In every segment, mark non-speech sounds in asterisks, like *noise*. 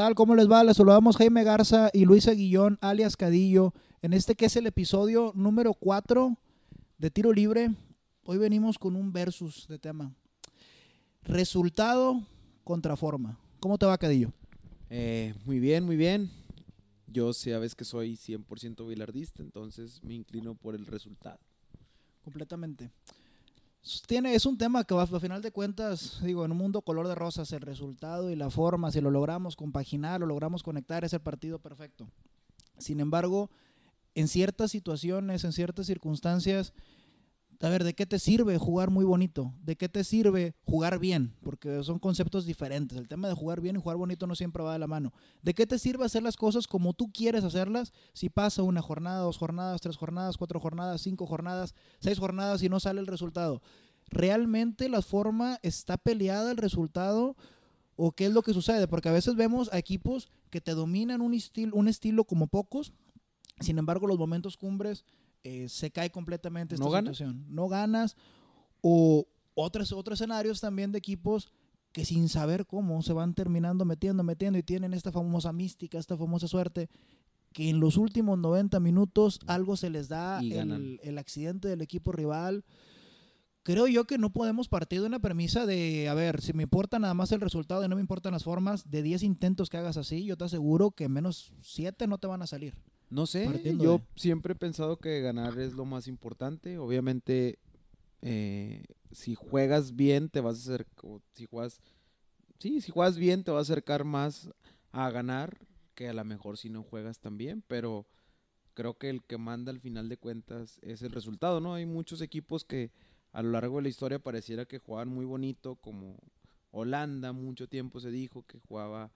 tal? ¿Cómo les va? Les saludamos Jaime Garza y Luis Aguillón, alias Cadillo, en este que es el episodio número 4 de Tiro Libre. Hoy venimos con un versus de tema. Resultado contra forma. ¿Cómo te va, Cadillo? Eh, muy bien, muy bien. Yo sabes que soy 100% bilardista, entonces me inclino por el resultado. Completamente. Es un tema que a final de cuentas, digo, en un mundo color de rosas, el resultado y la forma, si lo logramos compaginar, lo logramos conectar, es el partido perfecto. Sin embargo, en ciertas situaciones, en ciertas circunstancias, a ver, ¿de qué te sirve jugar muy bonito? ¿De qué te sirve jugar bien? Porque son conceptos diferentes. El tema de jugar bien y jugar bonito no siempre va de la mano. ¿De qué te sirve hacer las cosas como tú quieres hacerlas si pasa una jornada, dos jornadas, tres jornadas, cuatro jornadas, cinco jornadas, seis jornadas y no sale el resultado? ¿Realmente la forma está peleada el resultado? ¿O qué es lo que sucede? Porque a veces vemos a equipos que te dominan un, estilo, un estilo como pocos, sin embargo los momentos cumbres eh, se cae completamente esta ¿No situación. No ganas. O otros, otros escenarios también de equipos que sin saber cómo se van terminando metiendo, metiendo y tienen esta famosa mística, esta famosa suerte, que en los últimos 90 minutos algo se les da el, el, accidente del equipo rival. Creo yo que no podemos partir de una premisa de, a ver, si me importa nada más el resultado y no me importan las formas, de 10 intentos que hagas así, yo te aseguro que menos 7 no te van a salir. No sé, yo siempre he pensado que ganar es lo más importante. Obviamente, eh, si juegas bien, te vas a hacer, si juegas, sí, si juegas bien, te va a acercar más a ganar que a lo mejor si no juegas tan bien, pero creo que el que manda al final de cuentas es el resultado, ¿no? Hay muchos equipos que a lo largo de la historia pareciera que jugaban muy bonito, como Holanda, mucho tiempo se dijo que jugaba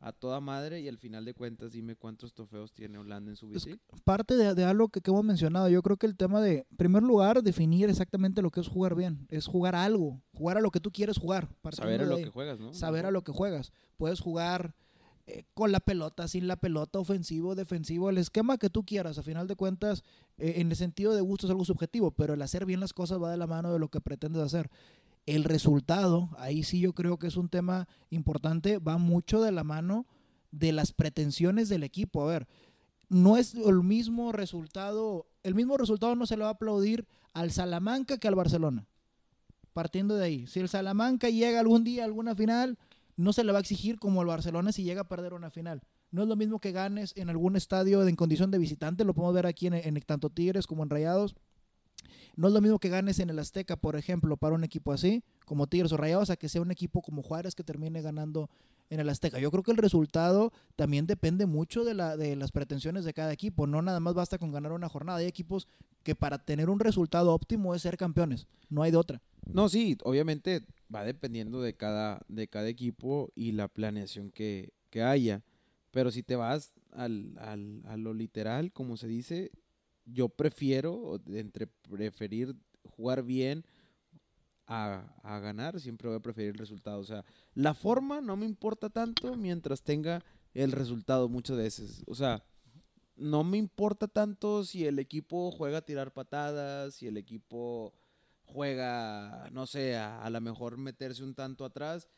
a toda madre y al final de cuentas dime cuántos trofeos tiene Holanda en su vida. parte de, algo que, hemos mencionado, yo creo que el tema de, en primer lugar, definir exactamente lo que es jugar bien, es jugar a algo, jugar a lo que tú quieres jugar. Saber a lo que juegas, ¿no? Saber a lo que juegas. Puedes jugar eh, con la pelota, sin la pelota, ofensivo, defensivo, el esquema que tú quieras, a final de cuentas, eh, en el sentido de gusto es algo subjetivo, pero el hacer bien las cosas va de la mano de lo que pretendes hacer el resultado, ahí sí yo creo que es un tema importante, va mucho de la mano de las pretensiones del equipo. A ver, no es el mismo resultado, el mismo resultado no se le va a aplaudir al Salamanca que al Barcelona. Partiendo de ahí, si el Salamanca llega algún día a alguna final, no se le va a exigir como al Barcelona si llega a perder una final. No es lo mismo que ganes en algún estadio en condición de visitante, lo podemos ver aquí en, tanto Tigres como en Rayados no es lo mismo que ganes en el Azteca, por ejemplo, para un equipo así, como Tigres o Rayados, a que sea un equipo como Juárez que termine ganando en el Azteca. Yo creo que el resultado también depende mucho de, la, de las pretensiones de cada equipo. No nada más basta con ganar una jornada. Hay equipos que para tener un resultado óptimo es ser campeones. No hay de otra. No, sí, obviamente va dependiendo de cada, de cada equipo y la planeación que, que haya. Pero si te vas al, al, a lo literal, como se dice, yo prefiero, entre preferir jugar bien a, a, ganar, siempre voy a preferir el resultado. O sea, la forma no me importa tanto mientras tenga el resultado muchas veces. O sea, no me importa tanto si el equipo juega a tirar patadas, si el equipo juega, no sé, a, a lo mejor meterse un tanto atrás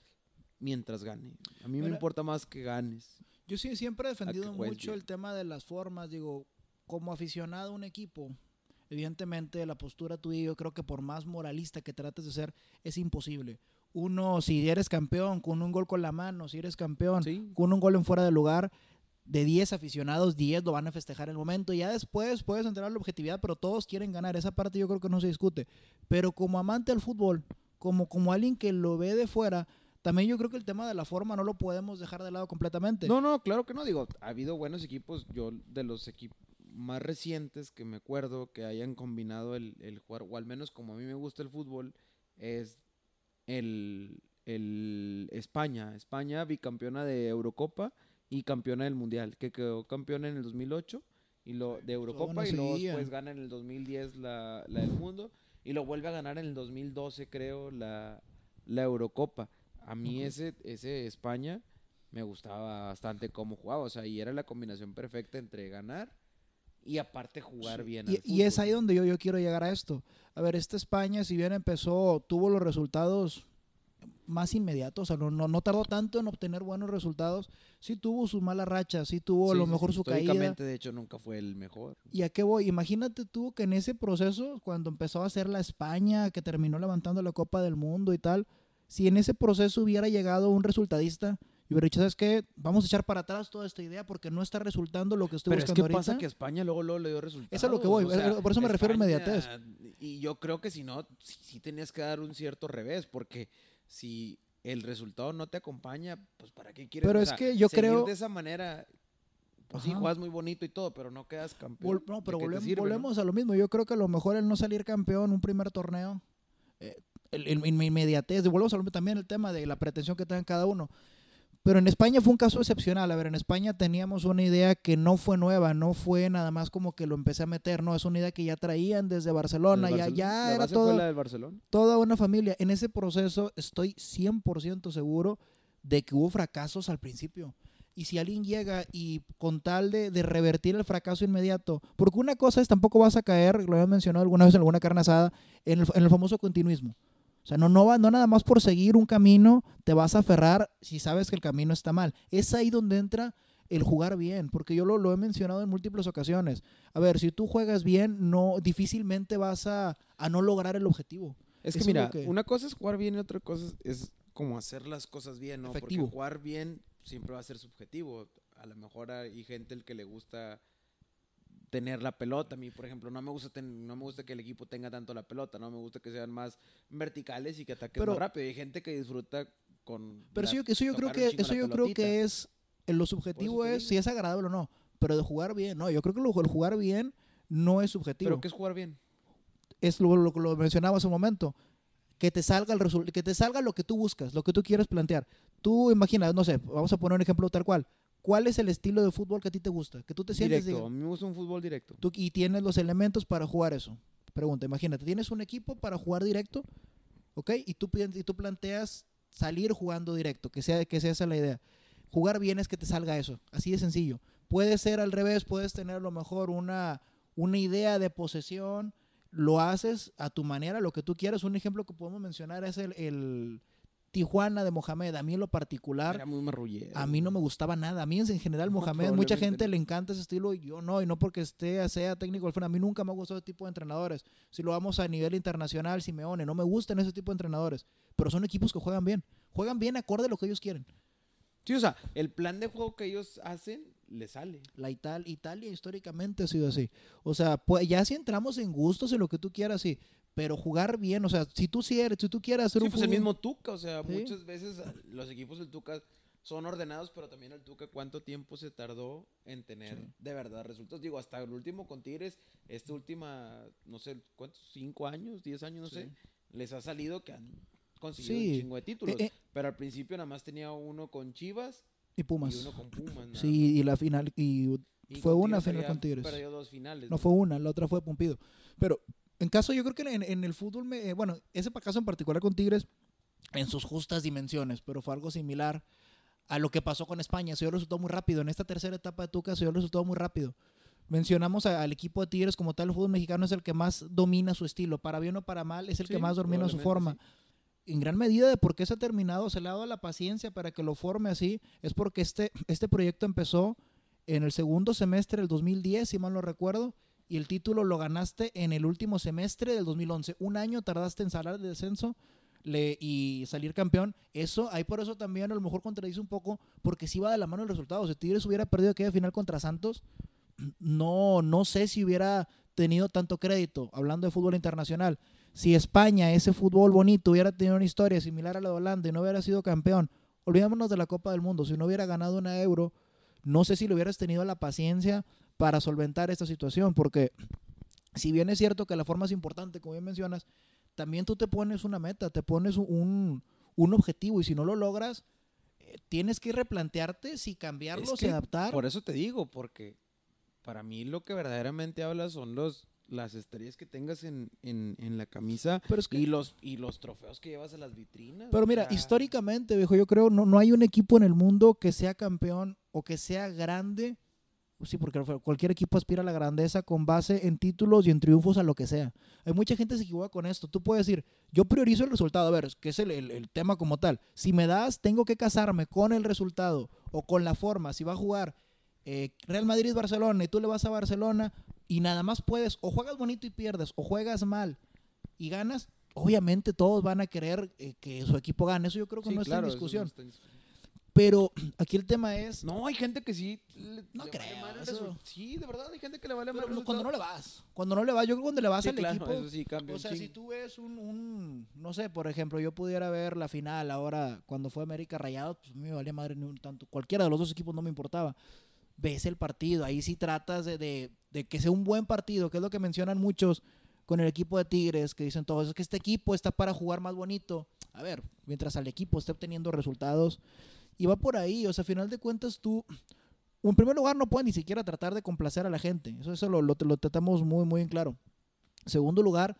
mientras gane. A mí me importa más que ganes. Yo sí siempre he defendido mucho el tema de las formas. Digo, como aficionado a un equipo, evidentemente la postura tuya, yo creo que por más moralista que trates de ser, es imposible. Uno, si eres campeón, con un gol con la mano, si eres campeón, con un gol en fuera de lugar, de 10 aficionados, 10 lo van a festejar en el momento. Ya después puedes entrar a la objetividad, pero todos quieren ganar. Esa parte yo creo que no se discute. Pero como amante del fútbol, como, como alguien que lo ve de fuera, también yo creo que el tema de la forma no lo podemos dejar de lado completamente. No, no, claro que no. Digo, ha habido buenos equipos. Yo, de los equipos más recientes que me acuerdo que hayan combinado el, el, jugar, o al menos como a mí me gusta el fútbol, es el, el España. España bicampeona de Eurocopa y campeona del Mundial, que quedó campeona en el 2008 y lo de Eurocopa y luego después gana en el 2010 la, la, del mundo y lo vuelve a ganar en el 2012 creo la, la Eurocopa. A mí ese, ese España me gustaba bastante cómo jugaba, o sea, y era la combinación perfecta entre ganar y aparte jugar bien. Y, es ahí donde yo, yo quiero llegar a esto. A ver, esta España, si bien empezó, tuvo los resultados más inmediato, o sea, no, no, no tardó tanto en obtener buenos resultados. Sí tuvo sus malas rachas, sí tuvo a lo mejor sí, su caída. de hecho, nunca fue el mejor. ¿Y a qué voy? Imagínate tú que en ese proceso, cuando empezó a hacer la España, que terminó levantando la Copa del Mundo y tal, si en ese proceso hubiera llegado un resultadista y hubiera dicho, ¿sabes qué? Vamos a echar para atrás toda esta idea porque no está resultando lo que estoy Pero es buscando que pasa que España luego, luego le dio resultados. Eso es lo que voy, o sea, por eso me refiero a inmediatez. Y yo creo que si no, sí, sí tenías que dar un cierto revés, porque si el resultado no te acompaña, pues ¿para qué quieres? Pero O es que yo creo- de esa manera, pues sí, Ajá. juegas muy bonito y todo, pero no quedas campeón. No, ¿De pero volvemos, no? volvemos a lo mismo. Yo creo que a lo mejor el no salir campeón un primer torneo, eh, el, el- en inmediatez, volvemos a lo mismo también el tema de la pretensión que tengan cada uno. Pero en España fue un caso excepcional. A ver, en España teníamos una idea que no fue nueva, no fue nada más como que lo empecé a meter, no, es una idea que ya traían desde Barcelona, El ya, ya la era base fue todo, la del Barcelona. toda una familia. En ese proceso estoy 100% seguro de que hubo fracasos al principio. Y si alguien llega y con tal de, de revertir el fracaso inmediato, porque una cosa es tampoco vas a caer, lo había mencionado alguna vez en alguna carne asada, en el, en el famoso continuismo. O sea, no, no, va, no nada más por seguir un camino te vas a aferrar si sabes que el camino está mal. Es ahí donde entra el jugar bien, porque yo lo, lo he mencionado en múltiples ocasiones. A ver, si tú juegas bien, no difícilmente vas a, a no lograr el objetivo. Es que mira, que- una cosa es jugar bien y otra cosa es, es como hacer las cosas bien, ¿no? Efectivo. Porque jugar bien siempre va a ser subjetivo. A lo mejor hay gente el que le gusta tener la pelota. A mí, por ejemplo, no me gusta ten- no me gusta que el equipo tenga tanto la pelota, no me gusta que sean más verticales y que ataquen Pero- más rápido. Hay gente que disfruta con Pero la- eso yo, eso yo creo que eso yo creo que es en lo subjetivo es digo. si es agradable o no, pero de jugar bien, no, yo creo que lo, el jugar bien no es subjetivo. Pero que es jugar bien. es lo, lo, lo mencionaba hace un momento, que te salga el que te salga lo que tú buscas, lo que tú quieres plantear. Tú imaginas, no sé, vamos a poner un ejemplo tal cual. ¿Cuál es el estilo de fútbol que a ti te gusta? Que tú te sientes Directo. diga- A mí me gusta un fútbol directo. tú, y tienes los elementos para jugar eso. Pregunta, imagínate, tienes un equipo para jugar directo, ¿ok? Y tú, y tú planteas salir jugando directo, que sea, que sea esa la idea. Jugar bien es que te salga eso, así de sencillo. Puede ser al revés, puedes tener a lo mejor una, una idea de posesión, lo haces a tu manera, lo que tú quieras. Un ejemplo que podemos mencionar es el, el Tijuana de Mohamed. A mí en lo particular, Era muy marrullero. a mí no me gustaba nada. A mí en general No, Mohamed, mucha gente le encanta ese estilo y yo no, y no porque esté sea técnico del FEN. A mí nunca me ha gustado ese tipo de entrenadores. Si lo vamos a nivel internacional, Simeone, no me gustan ese tipo de entrenadores. Pero son equipos que juegan bien. Juegan bien acorde a lo que ellos quieren. Sí, o sea, el plan de juego que ellos hacen le sale. La Ital Italia históricamente ha sido así. O sea, pues ya si entramos en gustos, en lo que tú quieras, sí. Pero jugar bien, o sea, si tú sí eres, si tú quieres hacer Sí, un pues el fútbol- mismo Tuca, o sea, Sí. muchas veces los equipos del Tuca son ordenados, pero también el Tuca cuánto tiempo se tardó en tener Sí. de verdad resultados. Digo, hasta el último con Tigres, esta última, no sé, ¿cuántos? ¿Cinco años? ¿Diez años? No sé. Les ha salido que han conseguido un chingo de títulos. Eh, eh, pero al principio nada más tenía uno con Chivas y Pumas. y uno con Pumas. nada Sí, y la final, y. Y fue una final con Tigres. Perdió dos finales. No fue una, la otra fue Pumpido. Pero en caso, yo creo que en, en el fútbol, me, eh, bueno, ese caso en particular con Tigres, en sus justas dimensiones, pero fue algo similar a lo que pasó con España. Se dio el resultado muy rápido. En esta tercera etapa de Tuca se dio el resultado muy rápido. Mencionamos a- al equipo de Tigres como tal, el fútbol mexicano es el que más domina su estilo. Para bien o para mal, es el que Sí, más domina su forma. probablemente En gran medida de por qué se ha terminado, se le ha dado la paciencia para que lo forme así, es porque este, este proyecto empezó en el segundo semestre del 2010, si mal no recuerdo, y el título lo ganaste en el último semestre del 2011. Un año tardaste en salir de descenso y salir campeón. Eso, ahí por eso también a lo mejor contradice un poco, porque si va de la mano el resultado. Si Tigres hubiera perdido aquella final contra Santos, *clears throat* no, no sé si hubiera tenido tanto crédito, hablando de fútbol internacional. Si España, ese fútbol bonito, hubiera tenido una historia similar a la de Holanda y no hubiera sido campeón, olvidémonos de la Copa del Mundo, si no hubiera ganado una euro, no sé si le hubieras tenido la paciencia para solventar esta situación, porque si bien es cierto que la forma es importante, como bien mencionas, también tú te pones una meta, te pones un, un objetivo y si no lo logras, eh, tienes que replantearte si cambiarlo, Es si adaptar. Por eso te digo, porque para mí lo que verdaderamente habla son los las estrellas que tengas en, en, en la camisa Pero es que- y los y los trofeos que llevas a las vitrinas. Pero mira, sea, históricamente, viejo, yo creo no, no hay un equipo en el mundo que sea campeón o que sea grande Sí, porque cualquier equipo aspira a la grandeza con base en títulos y en triunfos a lo que sea. Hay mucha gente que se equivoca con esto. Tú puedes decir, yo priorizo el resultado. A ver, que es el, el- el tema como tal. Si me das, tengo que casarme con el resultado o con la forma. Si va a jugar eh, Real Madrid-Barcelona y tú le vas a Barcelona y nada más puedes, o juegas bonito y pierdes, o juegas mal y ganas, obviamente todos van a querer eh, que su equipo gane. Eso yo creo que Sí, no claro, está en eso no está en discusión. Pero *clears throat* aquí el tema es... No, hay gente que sí. le- No le vale creo, el eso- Sí, de verdad, hay gente que le vale no- cuando no le vas, cuando no le vas, yo creo que cuando le vas Sí, al claro, equipo, eso sí cambia o sea, si tú ves un, un, no sé, por ejemplo, yo pudiera ver la final ahora cuando fue América Rayados, pues me valía madre ni un tanto, cualquiera de los dos equipos no me importaba. Ves el partido, ahí sí tratas de, de, de que sea un buen partido, que es lo que mencionan muchos con el equipo de Tigres, que dicen todos, es que este equipo está para jugar más bonito. A ver, mientras al equipo esté obteniendo resultados, y va por ahí, o sea, a final de cuentas tú, en primer lugar, no puedes ni siquiera tratar de complacer a la gente. Eso, eso lo, lo, lo tratamos muy, muy en claro. Segundo lugar,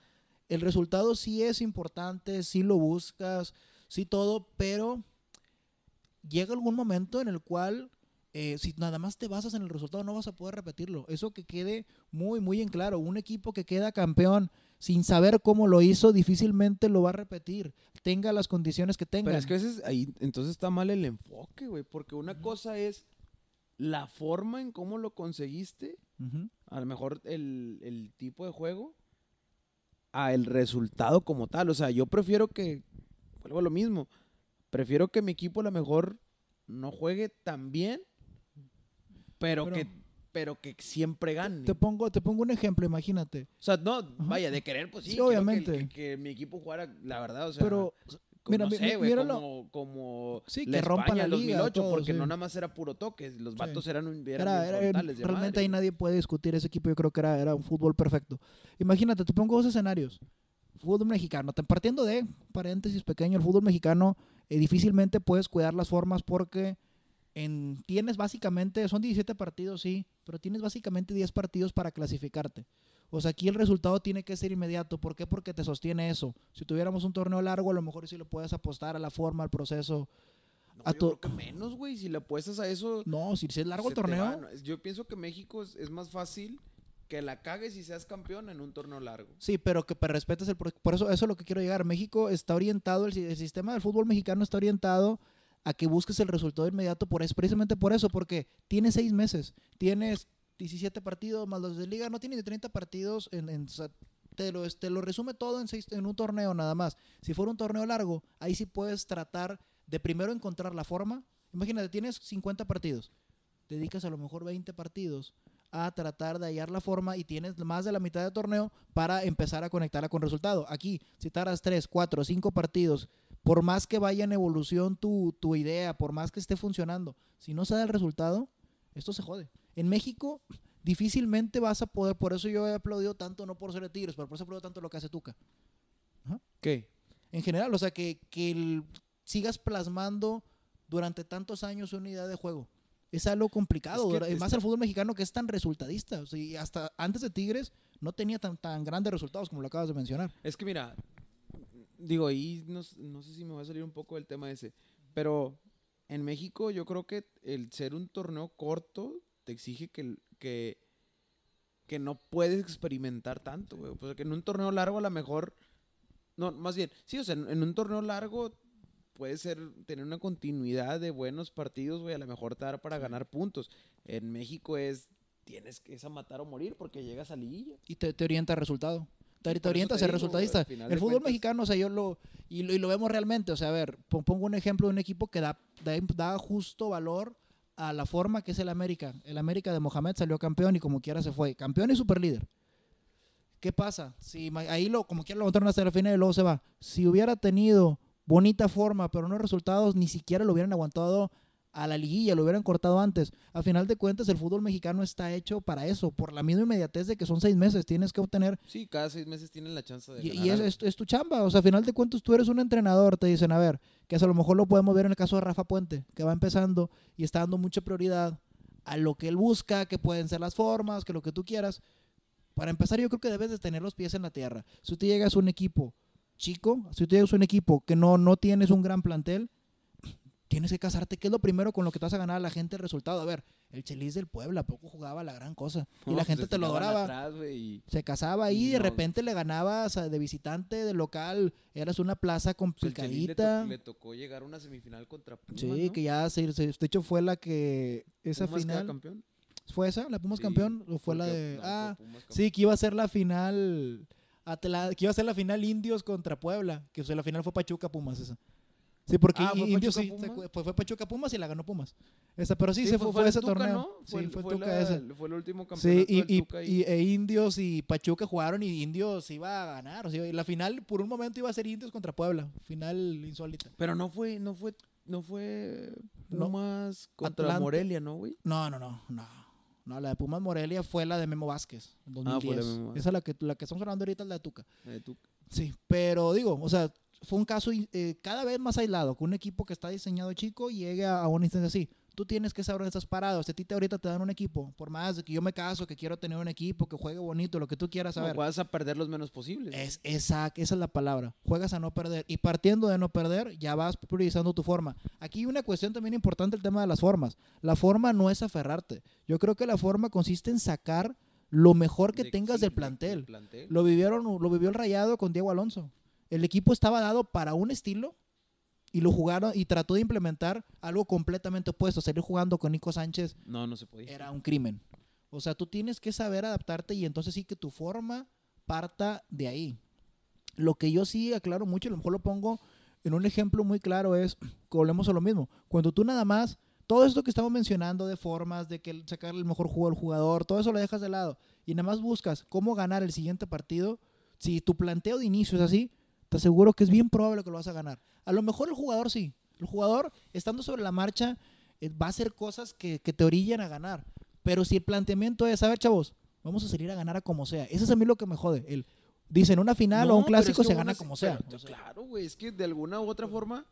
el resultado sí es importante, sí lo buscas, sí todo, pero llega algún momento en el cual eh, si nada más te basas en el resultado no vas a poder repetirlo. Eso que quede muy, muy en claro. Un equipo que queda campeón sin saber cómo lo hizo, difícilmente lo va a repetir. Tenga las condiciones que tenga. Pero es que a veces ahí entonces está mal el enfoque, güey. Porque una cosa es la forma en cómo lo conseguiste, Ujú. a lo mejor el, el tipo de juego, a el resultado como tal. O sea, yo prefiero que, vuelvo a lo mismo, prefiero que mi equipo a lo mejor no juegue tan bien, pero, Pero- que pero que siempre gane. Te pongo, te pongo un ejemplo, imagínate. O sea, no, vaya, de querer, pues sí, Sí, obviamente. Que, que mi equipo jugara, la verdad, o sea, pero, como, mira, no sé, míralo. como, como Sí, la que rompan España la del liga, 2008, todo, porque sí. no nada más era puro toque, los Sí. vatos eran, un- eran Era- bien era- frontales de realmente madre, ahí nadie puede discutir ese equipo. Yo creo que era, era un fútbol perfecto. Imagínate, te pongo dos escenarios. Fútbol mexicano. Partiendo de, paréntesis pequeño, el fútbol mexicano eh, difícilmente puedes cuidar las formas porque en, tienes básicamente, son 17 partidos, sí, pero tienes básicamente 10 partidos para clasificarte. O sea, aquí el resultado tiene que ser inmediato. ¿Por qué? Porque te sostiene eso. Si tuviéramos un torneo largo, a lo mejor sí le puedes apostar a la forma, al proceso. No, a yo creo que menos, güey, si le apuestas a eso. No, si, si es largo el torneo. Yo pienso que México es, es más fácil que la cagues y seas campeón en un torneo largo. Sí, pero que respetes el por eso eso es lo que quiero llegar. México está orientado el, el sistema del fútbol mexicano está orientado a que busques el resultado inmediato por eso, precisamente por eso, porque tienes seis meses, tienes 17 partidos más los de liga, no tienes ni 30 partidos en, en- te lo, te lo resume todo en, seis, en un torneo nada más. Si fuera un torneo largo, ahí sí puedes tratar de primero encontrar la forma. Imagínate, tienes 50 partidos, dedicas a lo mejor 20 partidos a tratar de hallar la forma y tienes más de la mitad del torneo para empezar a conectarla con resultado. Aquí, si tardas 3, 4, 5 partidos, por más que vaya en evolución tu, tu idea, por más que esté funcionando, si no se da el resultado, esto se jode. En México difícilmente vas a poder, por eso yo he aplaudido tanto, no por ser de Tigres, pero por eso aplaudo tanto lo que hace Tuca. ¿Qué? En general, o sea, que, que el- sigas plasmando durante tantos años una idea de juego. Es algo complicado, Es más el fútbol mexicano que es tan resultadista. O sea, y hasta antes de Tigres no tenía tan, tan grandes resultados como lo acabas de mencionar. Es que mira, digo, ahí no, no sé si me va a salir un poco del tema ese, pero en México yo creo que el ser un torneo corto te exige que, que, que no puedes experimentar tanto, güey. Pues que en un torneo largo a lo mejor, no, más bien, sí, o sea, en, en un torneo largo puede ser, tener una continuidad de buenos partidos, güey, a lo mejor te da para ganar puntos. En México es, tienes que es a matar o morir porque llegas a liguilla. Y te, te orienta al resultado. Te, orienta a ser resultadista. El fútbol cuentas- mexicano, o sea, yo lo. Y, lo. y lo vemos realmente. O sea, a ver, pon- pongo un ejemplo de un equipo que da, da, da justo valor a la forma que es el América. El América de Mohamed salió campeón y como quiera se fue. Campeón y superlíder. ¿Qué pasa? Si ahí lo, como quiera lo montaron hasta la final y luego se va. Si hubiera tenido bonita forma, pero no resultados, ni siquiera lo hubieran aguantado a la liguilla, lo hubieran cortado antes. A final de cuentas, el fútbol mexicano está hecho para eso, por la misma inmediatez de que son seis meses. Tienes que obtener Sí, cada seis meses tienen la chance de y, ganar y es, algo. es- es tu chamba, o sea, a final de cuentas tú eres un entrenador, te dicen, a ver, que a lo mejor lo podemos ver en el caso de Rafa Puente, que va empezando y está dando mucha prioridad a lo que él busca, que pueden ser las formas, que lo que tú quieras. Para empezar, yo creo que debes de tener los pies en la tierra. Si tú llegas a un equipo chico, si tú llegas a un equipo que no, no tienes un gran plantel, tienes que casarte. ¿Qué es lo primero con lo que te vas a ganar a la gente el resultado? A ver, el Chelis del Puebla, poco jugaba la gran cosa. y la pues, gente te lo adoraba. atrás, Se casaba ahí y de repente le ganabas de visitante, de local. Eras una plaza pues, le, to- complicadita. le tocó llegar a una semifinal contra Pumas, Sí, ¿no? que ya se, se- de hecho fue la que esa Pumas final campeón. fue esa, la Pumas Sí, campeón o fue la de ah, sí, que iba a ser la final Atla- que iba a ser la final Indios contra Puebla, que o sea, la final fue Pachuca Pumas esa. Sí, porque Ah, ¿fue Indios Pachuca sí, fue, fue Pachuca Pumas y la ganó Pumas. Esa, pero sí, Sí, se fue, fue ese Tuca, torneo. ¿no? Fue, sí, el- fue, fue Tuca la- ese. fue el último Sí, campeonato y, del y- Tuca y- e Indios y Pachuca jugaron y Indios iba a ganar. O sea, y la final, por un momento, iba a ser Indios contra Puebla. Final insólita. Pero no fue, no fue, no fue No. Pumas contra Atlante. Morelia, ¿no, güey? No, no, no, no. No, la de Pumas Morelia fue la de Memo Vázquez, en Ah, fue la 2010. de Memo Vázquez. Esa es la que, la que estamos hablando ahorita, es la de Tuca. La de Tuca. Sí, pero digo, o sea, fue un caso eh, cada vez más aislado, que un equipo que está diseñado chico llegue a, a una instancia así. Tú tienes que saber dónde estás parado. Si a ti te ahorita te dan un equipo, por más de que yo me caso, que quiero tener un equipo, que juegue bonito, lo que tú quieras No, saber. vas a perder los menos posibles. Es, esa, esa es la palabra. Juegas a no perder. Y partiendo de no perder, ya vas priorizando tu forma. Aquí hay una cuestión también importante, el tema de las formas. La forma no es aferrarte. Yo creo que la forma consiste en sacar lo mejor que De- tengas del de- plantel. plantel. Lo vivieron, lo vivió el Rayado con Diego Alonso. El equipo estaba dado para un estilo y lo jugaron y trató de implementar algo completamente opuesto. Salir jugando con Nico Sánchez No, no se podía. era un crimen. O sea, tú tienes que saber adaptarte y entonces sí que tu forma parta de ahí. Lo que yo sí aclaro mucho, a lo mejor lo pongo en un ejemplo muy claro, es que volvemos a lo mismo. Cuando tú nada más, todo esto que estamos mencionando de formas, de que sacar el mejor juego al jugador, todo eso lo dejas de lado y nada más buscas cómo ganar el siguiente partido, si tu planteo de inicio es así, te aseguro que es bien probable que lo vas a ganar. A lo mejor el jugador sí. El jugador, estando sobre la marcha, eh, va a hacer cosas que, que te orillan a ganar. Pero si el planteamiento es, a ver, chavos, vamos a salir a ganar a como sea. Eso es a mí lo que me jode. El, dicen, una final o No, un pero es clásico que se gana como sea. pero, O claro, güey, es que de alguna u otra forma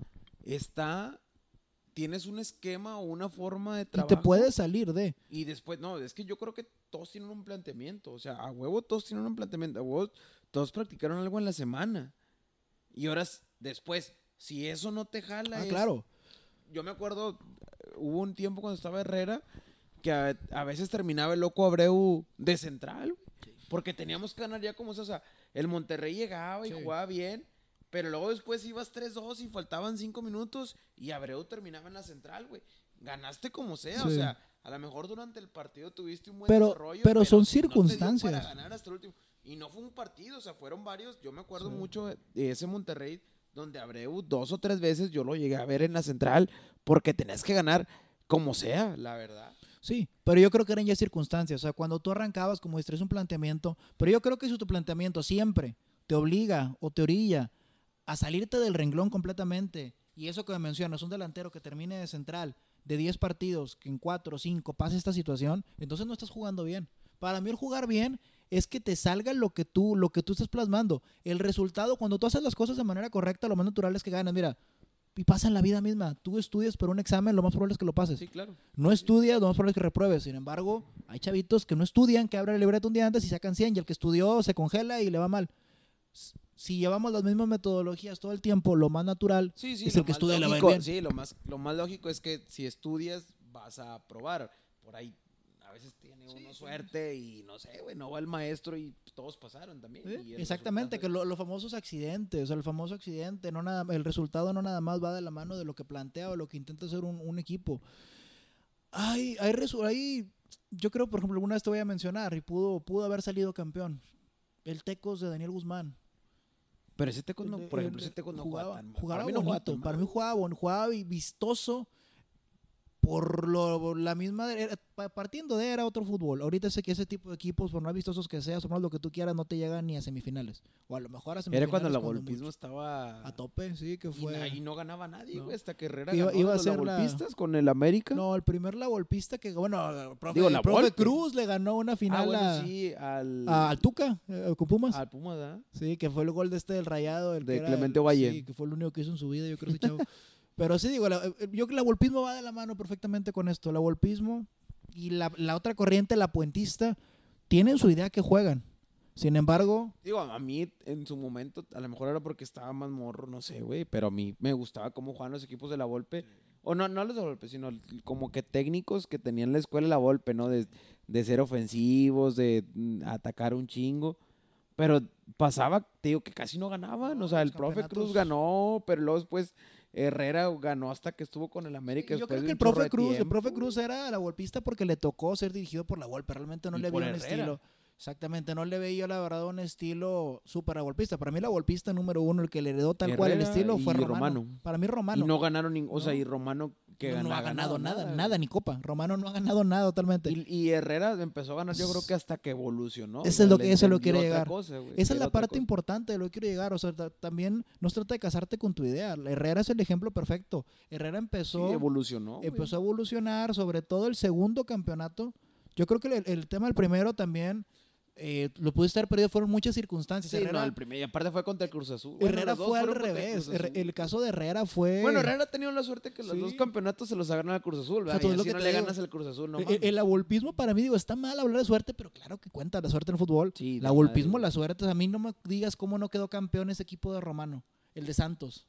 está tienes un esquema o una forma de y trabajo te puedes salir de. y después no, es que yo creo que todos tienen un planteamiento, o sea, a huevo todos tienen un planteamiento, a huevo todos practicaron algo en la semana. Y ahora s- después, si eso no te jala Ah, es- claro. yo me acuerdo, hubo un tiempo cuando estaba Herrera que a, a veces terminaba el loco Abreu de central, porque teníamos que ganar ya como sea, o sea, el Monterrey llegaba y Sí. jugaba bien, pero luego después ibas 3-2 y faltaban 5 minutos y Abreu terminaba en la central, güey. Ganaste como sea, o sea, a lo mejor durante el partido tuviste un buen Pero- desarrollo, pero son no circunstancias. para ganar hasta el último. Y no fue un partido, o sea, fueron varios. Yo me acuerdo Sí. mucho de ese Monterrey donde Abreu dos o tres veces yo lo llegué a ver en la central porque tenías que ganar como sea, la verdad. Sí, pero yo creo que eran ya circunstancias. O sea, cuando tú arrancabas, como dices, un planteamiento. Pero yo creo que si tu planteamiento siempre te obliga o te orilla a salirte del renglón completamente, y eso que me mencionas, un delantero que termine de central de 10 partidos, que en 4 o 5 pase esta situación, entonces no estás jugando bien. Para mí el jugar bien es que te salga lo que tú, lo que tú estás plasmando. El resultado, cuando tú haces las cosas de manera correcta, lo más natural es que ganes. Mira, y pasa en la vida misma. Tú estudias por un examen, lo más probable es que lo pases. Sí, claro. No estudias, lo más probable es que repruebes. Sin embargo, hay chavitos que no estudian, que abren el libreto un día antes y sacan 100, y el que estudió se congela y le va mal. Si llevamos las mismas metodologías todo el tiempo, lo más natural Sí, sí, es el que estudia va lógico- bien. Sí, lo más, lo más lógico es que si estudias vas a aprobar. Por ahí a veces tiene uno suerte y no sé, güey, no va el maestro y todos pasaron también. Sí, Exactamente, que resultado lo- los famosos accidentes, o sea, el famoso accidente, no nada, el resultado no nada más va de la mano de lo que plantea o lo que intenta hacer un, un equipo. Hay, hay, hay- yo creo, por ejemplo, alguna vez te voy a mencionar y pudo, pudo haber salido campeón. El Tecos de Daniel Guzmán. Pero ese teco no, por ejemplo, ese teco no jugaba, jugaba jugaba Para mí no jugaba bonito, para mí jugaba, jugaba vi- vistoso por lo, la misma era- pa- partiendo de era otro fútbol. Ahorita sé que ese tipo de equipos, por más vistosos que seas, por más lo que tú quieras, no te llegan ni a semifinales. O a lo mejor a semifinales. Era cuando el golpismo estaba a tope, sí, que y fue. ahí no ganaba nadie, No. güey, hasta que Herrera Iba- ganó iba a los ser la- golpistas con el América. No, el primer la golpista que, bueno, el profe, Digo, la profe. Cruz le ganó una ah, final bueno, a- sí, al a- al Tuca, eh, con Pumas. al Puma, ¿verdad? Sí, que fue el gol de este del Rayado. El De Clemente el- Ovalle. Sí, que fue el único que hizo en su vida, yo creo, ese chavo. *laughs* Pero sí, digo, la- eh, yo creo que la golpismo va de la mano perfectamente con esto. La golpismo y la, la otra corriente, la puentista, tienen su idea que juegan. Sin embargo, Digo, a mí en su momento, a lo mejor era porque estaba más morro, no sé, güey, pero a mí me gustaba cómo jugaban los equipos de la Volpe. O no, no los de Volpe, sino como que técnicos que tenían la escuela la Volpe, ¿no? De, de ser ofensivos, de mm, atacar un chingo. Pero pasaba, te digo, que casi no ganaban. O sea, el profe Cruz ganó, pero luego después Herrera ganó hasta que estuvo con el América. Yo creo que el profe Cruz, el profe. Cruz era la golpista porque le tocó ser dirigido por la Volpe, realmente no Y le veía un estilo. Exactamente, no le veía la verdad un estilo súper a golpista. Para mí la golpista número uno, el que le heredó tal cual el estilo fue Romano. Romano. Para mí Romano. Y no ganaron. O sea, y Romano que no, ha ganado nada, nada, ni copa. Romano no ha ganado nada totalmente. Y, y Herrera empezó a ganar, yo creo que hasta que evolucionó. Eso es lo que- eso es lo quiere llegar. cosa, Esa es la parte cosa. importante de lo que quiero llegar. O sea, ta- también no se trata de casarte con tu idea. Herrera es el ejemplo perfecto. Herrera Sí, empezó, evolucionó. güey. empezó a evolucionar, sobre todo el segundo campeonato. Yo creo que el, el tema del primero también eh, lo pudiste haber perdido, fueron muchas circunstancias. Sí, Herrera, no, el primer, y aparte fue contra el Cruz Azul. Herrera fue al el revés. El caso de Herrera fue... Bueno, Herrera ha tenido la suerte que los Sí. dos campeonatos se los ganado al Cruz Azul. ¿verdad? O sea, Y es lo que no te le digo. ganas al Cruz Azul, no El- el, abolpismo para mí, digo, está mal hablar de suerte, pero claro que cuenta la suerte en el fútbol. Sí, el abolpismo, madre, la suerte. A mí no me digas cómo no quedó campeón ese equipo de Romano, el de Santos.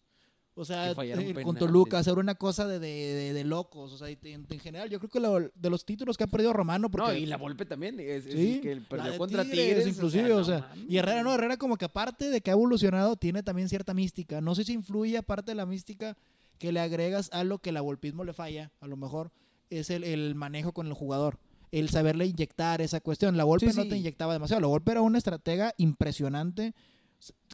O sea, eh, con. Toluca, hacer una cosa de, de, de- de locos. O sea, en, en general, yo creo que lo- de los títulos que ha perdido Romano, porque No, y la Volpe también. Es, es Sí, que la perdió contra Tigres, Tigres. inclusive, o sea, no mames. y Herrera no, Herrera como que aparte de que ha evolucionado, tiene también cierta mística. No sé si influye aparte de la mística que le agregas a lo que el abolpismo le falla, a lo mejor, es el, el manejo con el jugador. El saberle inyectar esa cuestión. La Volpe Sí, no sí. te inyectaba demasiado. La Volpe era una estratega impresionante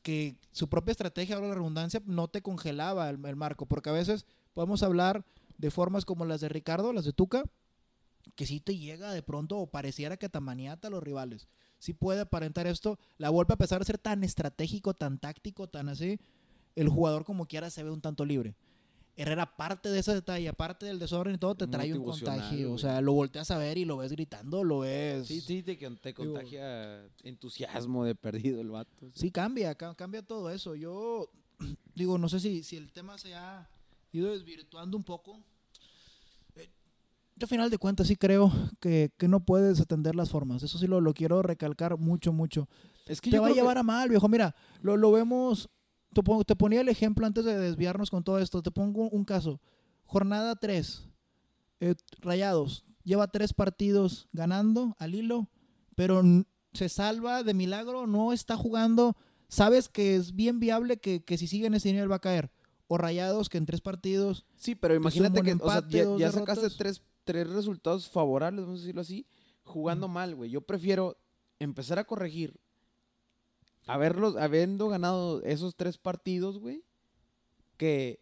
que su propia estrategia, ahora la redundancia, no te congelaba el, marco. Porque a veces podemos hablar de formas como las de Ricardo, las de Tuca, que sí te llega de pronto o pareciera que tamaniata a los rivales. Sí puede aparentar esto. La Volpe, a pesar de ser tan estratégico, tan táctico, tan así, el jugador como quiera se ve un tanto libre. Herrera, parte de ese detalle, aparte del desorden y todo, te trae un contagio. O sea, lo volteas a ver y lo ves gritando, lo ves. Sí, sí, te, te contagia entusiasmo de perdido el vato. Sí, cambia, ca- cambia todo eso. Yo *clears throat* digo, no sé si, si el tema se ha ido desvirtuando un poco. Eh, Yo a final de cuentas sí creo que, que no puedes atender las formas. Eso sí lo, lo quiero recalcar mucho, mucho. Es que te va a que- llevar a mal, viejo. Mira, lo, lo vemos. Te, pon- te ponía el ejemplo antes de desviarnos con todo esto. Te pongo un, caso. Jornada 3. rayados. Lleva tres partidos ganando al hilo, pero se salva de milagro. No está jugando. Sabes que es bien viable que, que si sigue en ese nivel va a caer. O rayados que en tres partidos. Sí, pero imagínate que o sea, empate, ya, sacaste tres, tres resultados favorables, vamos a decirlo así, jugando mal, güey. Yo prefiero empezar a corregir, haberlos, habiendo ganado esos tres partidos, güey, que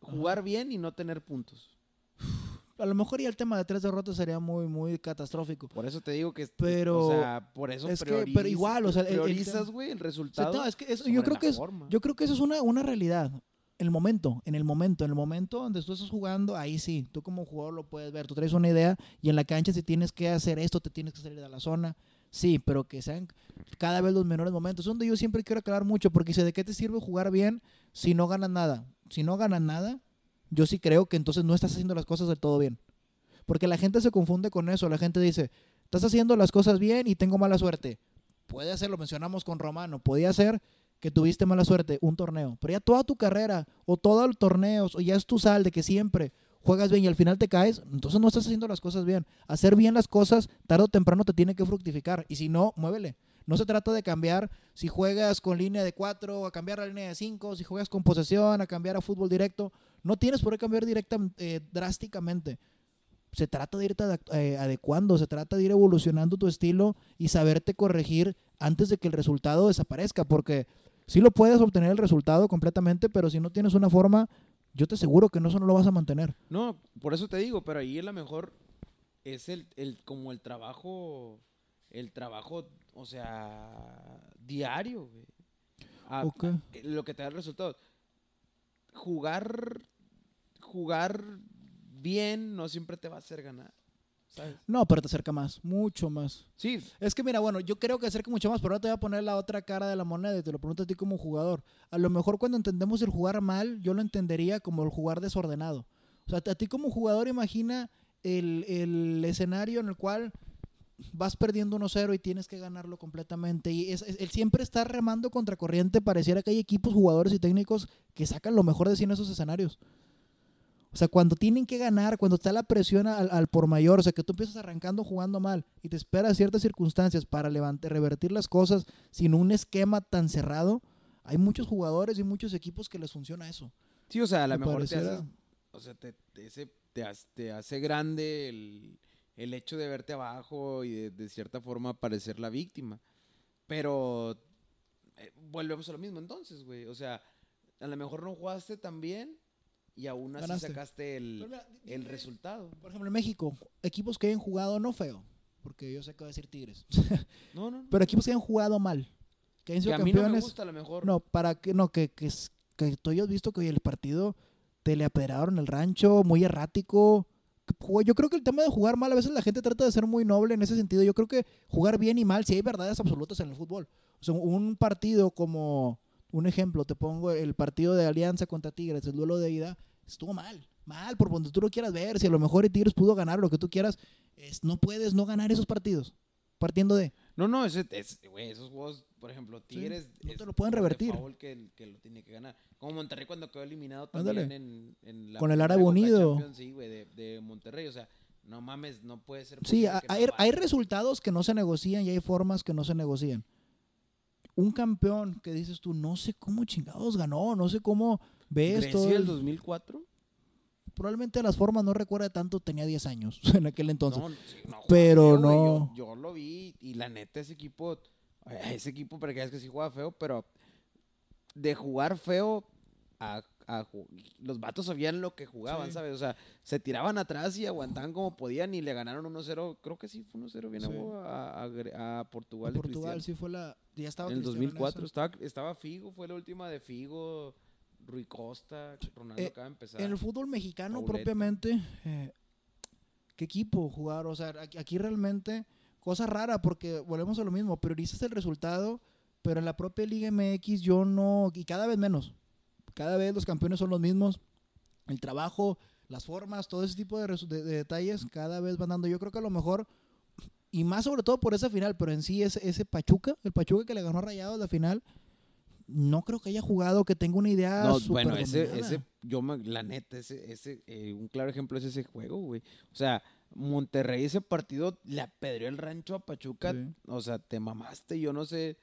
jugar bien y no tener puntos. A lo mejor ya el tema de tres derrotas sería muy, muy catastrófico. Por eso te digo que, Pero- o sea, por eso es que- pero igual, o sea, el- el priorizas, güey, el O sea, resultado. no, es que eso- yo creo que es, yo creo que eso es una, una realidad. El momento, en el momento, en el momento donde tú estás jugando, ahí sí, tú como jugador lo puedes ver, tú traes una idea y en la cancha si tienes que hacer esto, te tienes que salir de la zona, sí, pero que sean cada vez los menores momentos. Es donde yo siempre quiero aclarar mucho, porque dice, ¿de qué te sirve jugar bien si no ganas nada? Si no ganas nada, yo sí creo que entonces no estás haciendo las cosas del todo bien. Porque la gente se confunde con eso, la gente dice, estás haciendo las cosas bien y tengo mala suerte. Puede ser, lo mencionamos con Romano, podía ser que tuviste mala suerte, un torneo, pero ya toda tu carrera o todos los torneos o ya es tu sal de que siempre juegas bien y al final te caes, entonces no estás haciendo las cosas bien. Hacer bien las cosas tarde o temprano te tiene que fructificar y si no, muévele. No se trata de cambiar si juegas con línea de 4 a cambiar la línea de 5, si juegas con posesión a cambiar a fútbol directo. No tienes por qué cambiar directa, eh, drásticamente. Se trata de irte eh, adecuando, se trata de ir evolucionando tu estilo y saberte corregir antes de que el resultado desaparezca, porque sí lo puedes obtener el resultado completamente, pero si no tienes una forma, yo te aseguro que no, eso no lo vas a mantener. No, por eso te digo, pero ahí a lo mejor es el, el como el trabajo, el trabajo, o sea, diario, güey. A- Ok. a- lo que te da el resultado. Jugar, jugar bien no siempre te va a hacer ganar, ¿sabes? No, pero te acerca más, mucho más. Sí, Es que mira, bueno, yo creo que acerca mucho más, pero ahora te voy a poner la otra cara de la moneda y te lo pregunto a ti como jugador. A lo mejor cuando entendemos el jugar mal, yo lo entendería como el jugar desordenado. O sea, a ti como jugador imagina el, el escenario en el cual vas perdiendo 1-0 y tienes que ganarlo completamente. Y es, es- el siempre estar remando contra corriente, pareciera que hay equipos, jugadores y técnicos que sacan lo mejor de sí en esos escenarios. O sea, cuando tienen que ganar, cuando está la presión al, al por mayor, o sea, que tú empiezas arrancando jugando mal y te esperas ciertas circunstancias para levantar, revertir las cosas sin un esquema tan cerrado, hay muchos jugadores y muchos equipos que les funciona eso. Sí, o sea, a lo Me mejor te haces, o sea, te, hace, te hace, te hace grande el, el hecho de verte abajo y de, de cierta forma parecer la víctima. Pero eh, volvemos a lo mismo entonces, güey. O sea, a lo mejor no jugaste tan bien y aún así Ganaste. sacaste el, mira, el resultado. Por ejemplo, en México, equipos que hayan jugado no feo, porque yo sé que va a decir Tigres, *laughs* No, no, no. pero equipos que hayan jugado mal, que hayan que sido a mí no me campeones. gusta a lo mejor. No, para que no, que, que, que tú hayas visto que hoy el partido te le apedrearon el rancho, muy errático. Yo creo que el tema de jugar mal, a veces la gente trata de ser muy noble en ese sentido. Yo creo que jugar bien y mal, si hay verdades absolutas en el fútbol. O sea, un partido como, un ejemplo, te pongo el partido de Alianza contra Tigres, el duelo de ida, estuvo mal. Mal, por donde tú lo quieras ver. Si a lo mejor el Tigres pudo ganar lo que tú quieras, es, no puedes no ganar esos partidos. Partiendo de. No, no, ese, ese- güey, esos juegos, por ejemplo, Tigres. no te lo pueden revertir. que, que lo tiene que ganar. Como Monterrey cuando quedó eliminado también en, en la Con el Árabe Unido. Champions, Sí, güey, de, de Monterrey. O sea, no mames, no puede ser. Sí, no hay, resultados que no se negocian y hay formas que no se negocian. Un campeón que dices tú, no sé cómo chingados ganó, no sé cómo ves Grecia todo. el el- 2004? Probablemente las formas no recuerda tanto, tenía 10 años *laughs* en aquel entonces. No, sí, no Pero feo, no- Yo, yo lo vi y la neta, ese equipo. Ese equipo, para que veas que sí juega feo, pero de jugar feo a, a los vatos sabían lo que jugaban, Sí. ¿sabes? O sea, se tiraban atrás y aguantaban como podían y le ganaron 1-0. Creo que sí fue 1-0 bien a Sí. a, a Portugal. de Portugal Cristiano. sí fue la. Ya estaba En el Cristiano 2004 esa. estaba, estaba Figo, fue la última de Figo, Rui Costa, Ronaldo Eh, acaba de empezar. En el fútbol mexicano Pauleta. propiamente, eh, ¿qué equipo jugar? O sea, aquí, aquí realmente, cosa rara porque volvemos a lo mismo, priorizas el resultado, pero en la propia Liga MX yo no, y cada vez menos, cada vez los campeones son los mismos, el trabajo, las formas, todo ese tipo de, de- de detalles cada vez van dando. Yo creo que a lo mejor, y más sobre todo por esa final, pero en sí ese, ese Pachuca, el Pachuca que le ganó a Rayados la final, no creo que haya jugado, que tenga una idea. No, súper bueno, ese, ese, yo, la neta, ese, ese, eh, un claro ejemplo es ese juego, güey. O sea, Monterrey ese partido le apedreó el rancho a Pachuca. Sí. O sea, te mamaste, yo no sé.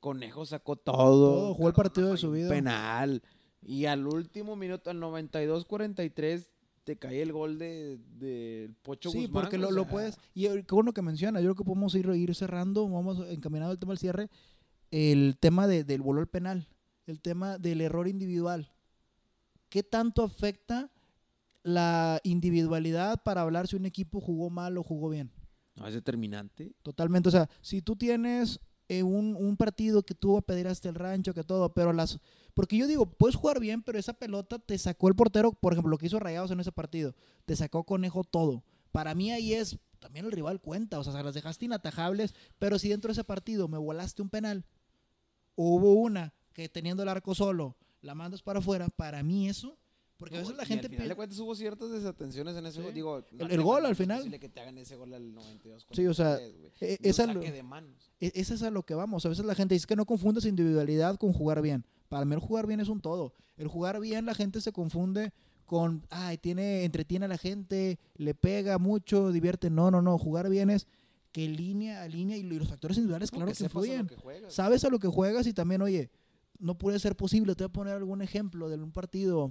Conejo sacó todo. Todo, jugó el partido de su vida. Penal. Y al último minuto, al 92-43, te cae el gol de, de Pocho Sí, Guzmán. porque o lo, lo sea, puedes. Y qué bueno que menciona. Yo creo que podemos ir, ir cerrando. Vamos encaminado el tema del cierre. El tema de- del voló al penal. El tema del error individual. ¿Qué tanto afecta la individualidad para hablar si un equipo jugó mal o jugó bien? No, es determinante. Totalmente. O sea, si tú tienes eh, un, un partido que tú apedreaste el rancho, que todo, pero las. Porque yo digo, puedes jugar bien, pero esa pelota te sacó el portero, por ejemplo, lo que hizo Rayados en ese partido, te sacó Conejo todo. Para mí ahí es, también el rival cuenta, o sea, se las dejaste inatajables, pero si dentro de ese partido me volaste un penal, o hubo una que teniendo el arco solo, la mandas para afuera, para mí eso, porque a veces la Y gente al final de cuentas hubo ciertas desatenciones en ese Sí. gol. Digo, El- gol al es final. posible que te hagan ese gol al 92. Sí, o sea, 43, güey. Y un esa lo- de manos. E- Ese es a lo que vamos. A veces la gente dice que no confundas individualidad con jugar bien. Para mí el jugar bien es un todo. El jugar bien la gente se confunde con, ay, tiene, entretiene a la gente, le pega mucho, divierte. No, no, no. Jugar bien es que línea a línea y los factores individuales, No, claro que, a lo influyen. que juegas. Sabes a lo que juegas y también, oye, no puede ser posible. Te voy a poner algún ejemplo de un partido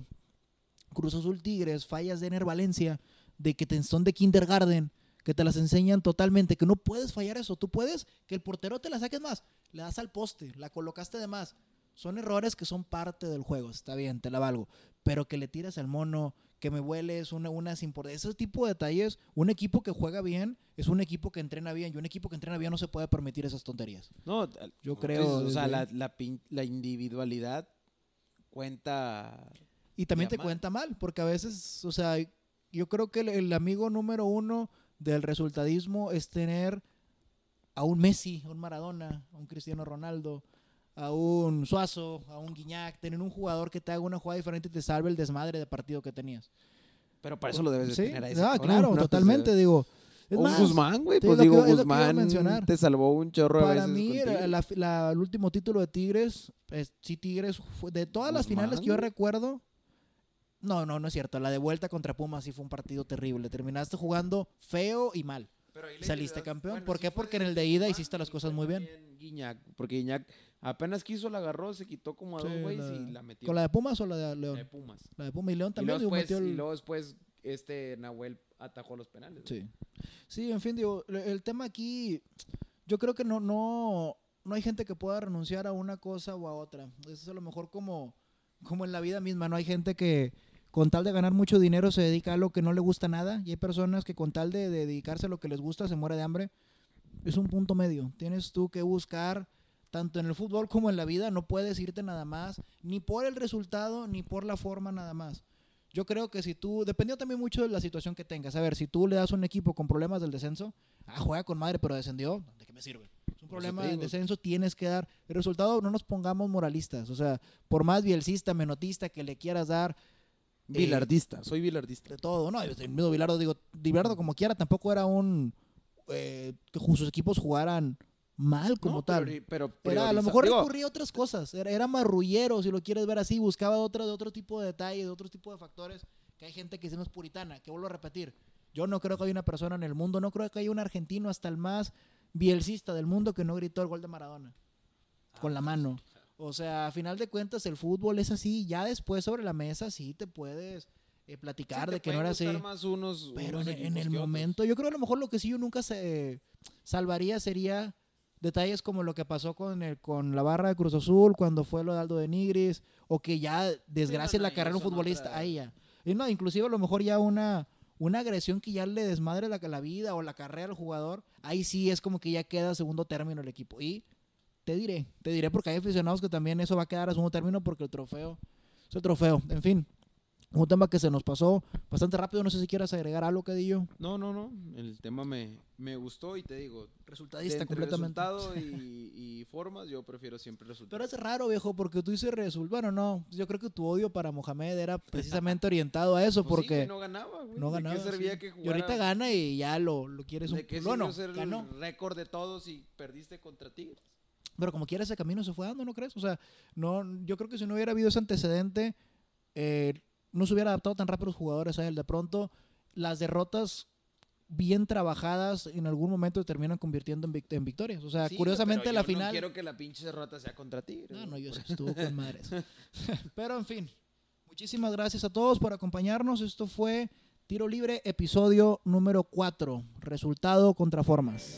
Cruz Azul Tigres, fallas de Ener Valencia, de que te, son de kindergarten, que te las enseñan totalmente, que no puedes fallar eso. Tú puedes que el portero te la saques más, le das al poste, la colocaste de más. Son errores que son parte del juego, está bien, te la valgo. Pero que le tiras al mono, que me vueles una, una sin por ese tipo de detalles, un equipo que juega bien es un equipo que entrena bien y un equipo que entrena bien no se puede permitir esas tonterías. No, Yo creo, o sea, la individualidad cuenta. Y también te cuenta mal, porque a veces, o sea, yo creo que el, el amigo número uno del resultadismo es tener a un Messi, a un Maradona, a un Cristiano Ronaldo, a un Suazo, a un Guiñac, tener un jugador que te haga una jugada diferente y te salve el desmadre de partido que tenías. Pero para eso lo debes de Sí, tener a ese ah, claro, *laughs* totalmente, digo. Es un más, Guzmán, güey. Pues digo, que Guzmán te salvó un chorro de Para veces mí, la, la- el último título de Tigres, es- sí, Tigres, fue- de todas las finales que yo recuerdo, No, no, no es cierto. La de vuelta contra Pumas sí fue un partido terrible. Terminaste jugando feo y mal. Pero ahí Saliste campeón. bueno, ¿Por qué? Porque en el de ida hiciste las y cosas muy bien. Guiñac, porque Guiñac apenas quiso, la agarró, se quitó como a dos güeyes la- y la metió. ¿Con la de Pumas o la de León? de Pumas. La de Pumas y León Y también. luego, digo, después, metió y luego después este Nahuel atajó los penales. Sí. Sí, en fin, digo, el- el tema aquí, yo creo que no, no, no hay gente que pueda renunciar a una cosa o a otra. Eso es a lo mejor como, como en la vida misma, ¿no? Hay gente que con tal de ganar mucho dinero se dedica a algo que no le gusta nada y hay personas que con tal de, de dedicarse a lo que les gusta se muere de hambre. Es un punto medio. Tienes tú que buscar, tanto en el fútbol como en la vida, no puedes irte nada más, ni por el resultado, ni por la forma nada más. Yo creo que si tú, dependiendo también mucho de la situación que tengas, a ver, si tú le das a un equipo con problemas del descenso, ah, juega con madre, pero descendió, ¿de qué me sirve? Es un problema del descenso, tienes que dar el resultado, no nos pongamos moralistas, o sea, por más bielcista, menotista que le quieras dar, Bilardista, soy bilardista. de todo, no, el mismo Bilardo, digo, Bilardo como quiera, tampoco era un, eh, que sus equipos jugaran mal como No, tal. pero Era, a lo mejor digo, recurría a otras cosas. Era, era marrullero, si lo quieres ver así. Buscaba otro, de otro tipo de detalles, de otro tipo de factores. Que hay gente que sí no es puritana. Que vuelvo a repetir. Yo no creo que haya una persona en el mundo, no creo que haya un argentino, hasta el más bielcista del mundo, que no gritó el gol de Maradona. Con la mano. O sea, a final de cuentas, el fútbol es así. Ya después sobre la mesa sí te puedes eh, sí, platicar de que no era así. más unos, Pero unos en, el momento, yo creo que a lo mejor lo que sí yo nunca se salvaría sería detalles como lo que pasó con el, con la barra de Cruz Azul cuando fue lo de Aldo de Nigris o que ya desgracia no, la carrera de un no futbolista ahí ya. Y no, inclusive a lo mejor ya una una agresión que ya le desmadre la, la vida o la carrera al jugador, ahí sí es como que ya queda segundo término el equipo. Y te diré, te diré porque hay aficionados que también eso va a quedar a segundo término porque el trofeo es el trofeo. En fin, un tema que se nos pasó bastante rápido. No sé si quieras agregar algo, Cadillo. No, no, no. El tema me, me gustó y te digo, de Resultadista entre completamente. resultado y, *laughs* y formas, yo prefiero siempre resultado. Pero es raro, viejo, porque tú dices resultado. Bueno, no, yo creo que tu odio para Mohamed era precisamente orientado a eso, *laughs* Pues sí, porque güey, no ganaba, güey. no ¿De ganaba. qué servía sí. que y jugara? ahorita gana y ya lo, lo quieres un ¿De qué bueno, sirvió ser ganó. el récord de todos y perdiste contra Tigres? Pero como quiera ese camino se fue dando, ¿no crees? O sea, no, yo creo que si no hubiera habido ese antecedente, eh, no se hubiera adaptado tan rápido los jugadores a él. De pronto, las derrotas bien trabajadas en algún momento terminan convirtiendo en, vic- en victorias. O sea, Sí, curiosamente pero la final... No quiero que la pinche derrota sea contra Tigres. No, no, yo sé estuvo con madres. *laughs* Pero en fin, muchísimas gracias a todos por acompañarnos. Esto fue Tiro Libre, episodio número 4. Resultado contra formas.